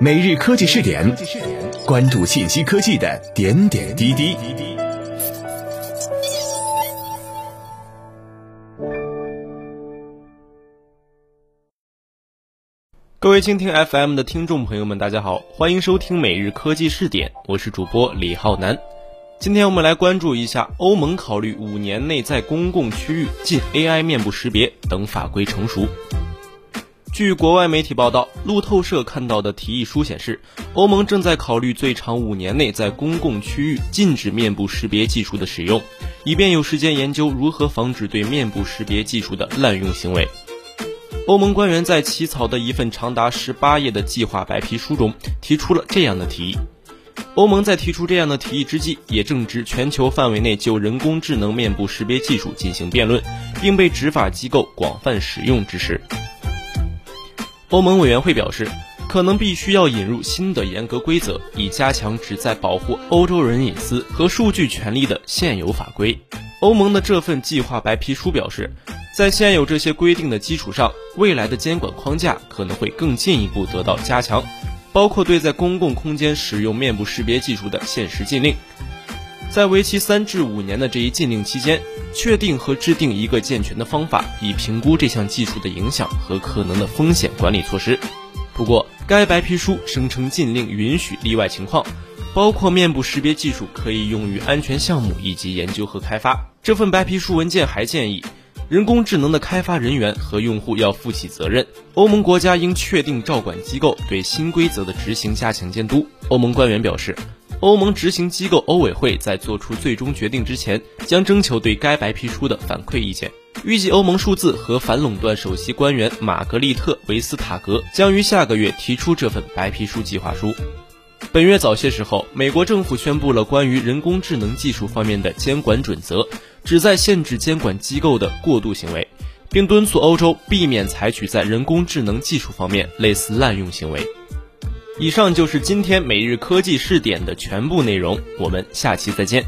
每日科技试点，关注信息科技的点点滴滴。各位蜻蜓 FM 的听众朋友们，大家好，欢迎收听每日科技试点，我是主播李浩南。今天我们来关注一下欧盟考虑五年内在公共区域禁 AI 面部识别等法规成熟。据国外媒体报道，路透社看到的提议书显示，欧盟正在考虑最长五年内在公共区域禁止面部识别技术的使用，以便有时间研究如何防止对面部识别技术的滥用行为。欧盟官员在起草的一份长达十八页的计划白皮书中提出了这样的提议。欧盟在提出这样的提议之际，也正值全球范围内就人工智能面部识别技术进行辩论，并被执法机构广泛使用之时。欧盟委员会表示，可能必须要引入新的严格规则，以加强旨在保护欧洲人隐私和数据权利的现有法规。欧盟的这份计划白皮书表示，在现有这些规定的基础上，未来的监管框架可能会更进一步得到加强，包括对在公共空间使用面部识别技术的限时禁令。在为期三至五年的这一禁令期间，确定和制定一个健全的方法，以评估这项技术的影响和可能的风险管理措施。不过，该白皮书声称禁令允许例外情况，包括面部识别技术可以用于安全项目以及研究和开发。这份白皮书文件还建议，人工智能的开发人员和用户要负起责任。欧盟国家应确定照管机构对新规则的执行加强监督。欧盟官员表示。欧盟执行机构欧委会在做出最终决定之前，将征求对该白皮书的反馈意见。预计欧盟数字和反垄断首席官员玛格丽特·维斯塔格将于下个月提出这份白皮书计划书。本月早些时候，美国政府宣布了关于人工智能技术方面的监管准则，旨在限制监管机构的过度行为，并敦促欧洲避免采取在人工智能技术方面类似滥用行为。以上就是今天每日科技试点的全部内容，我们下期再见。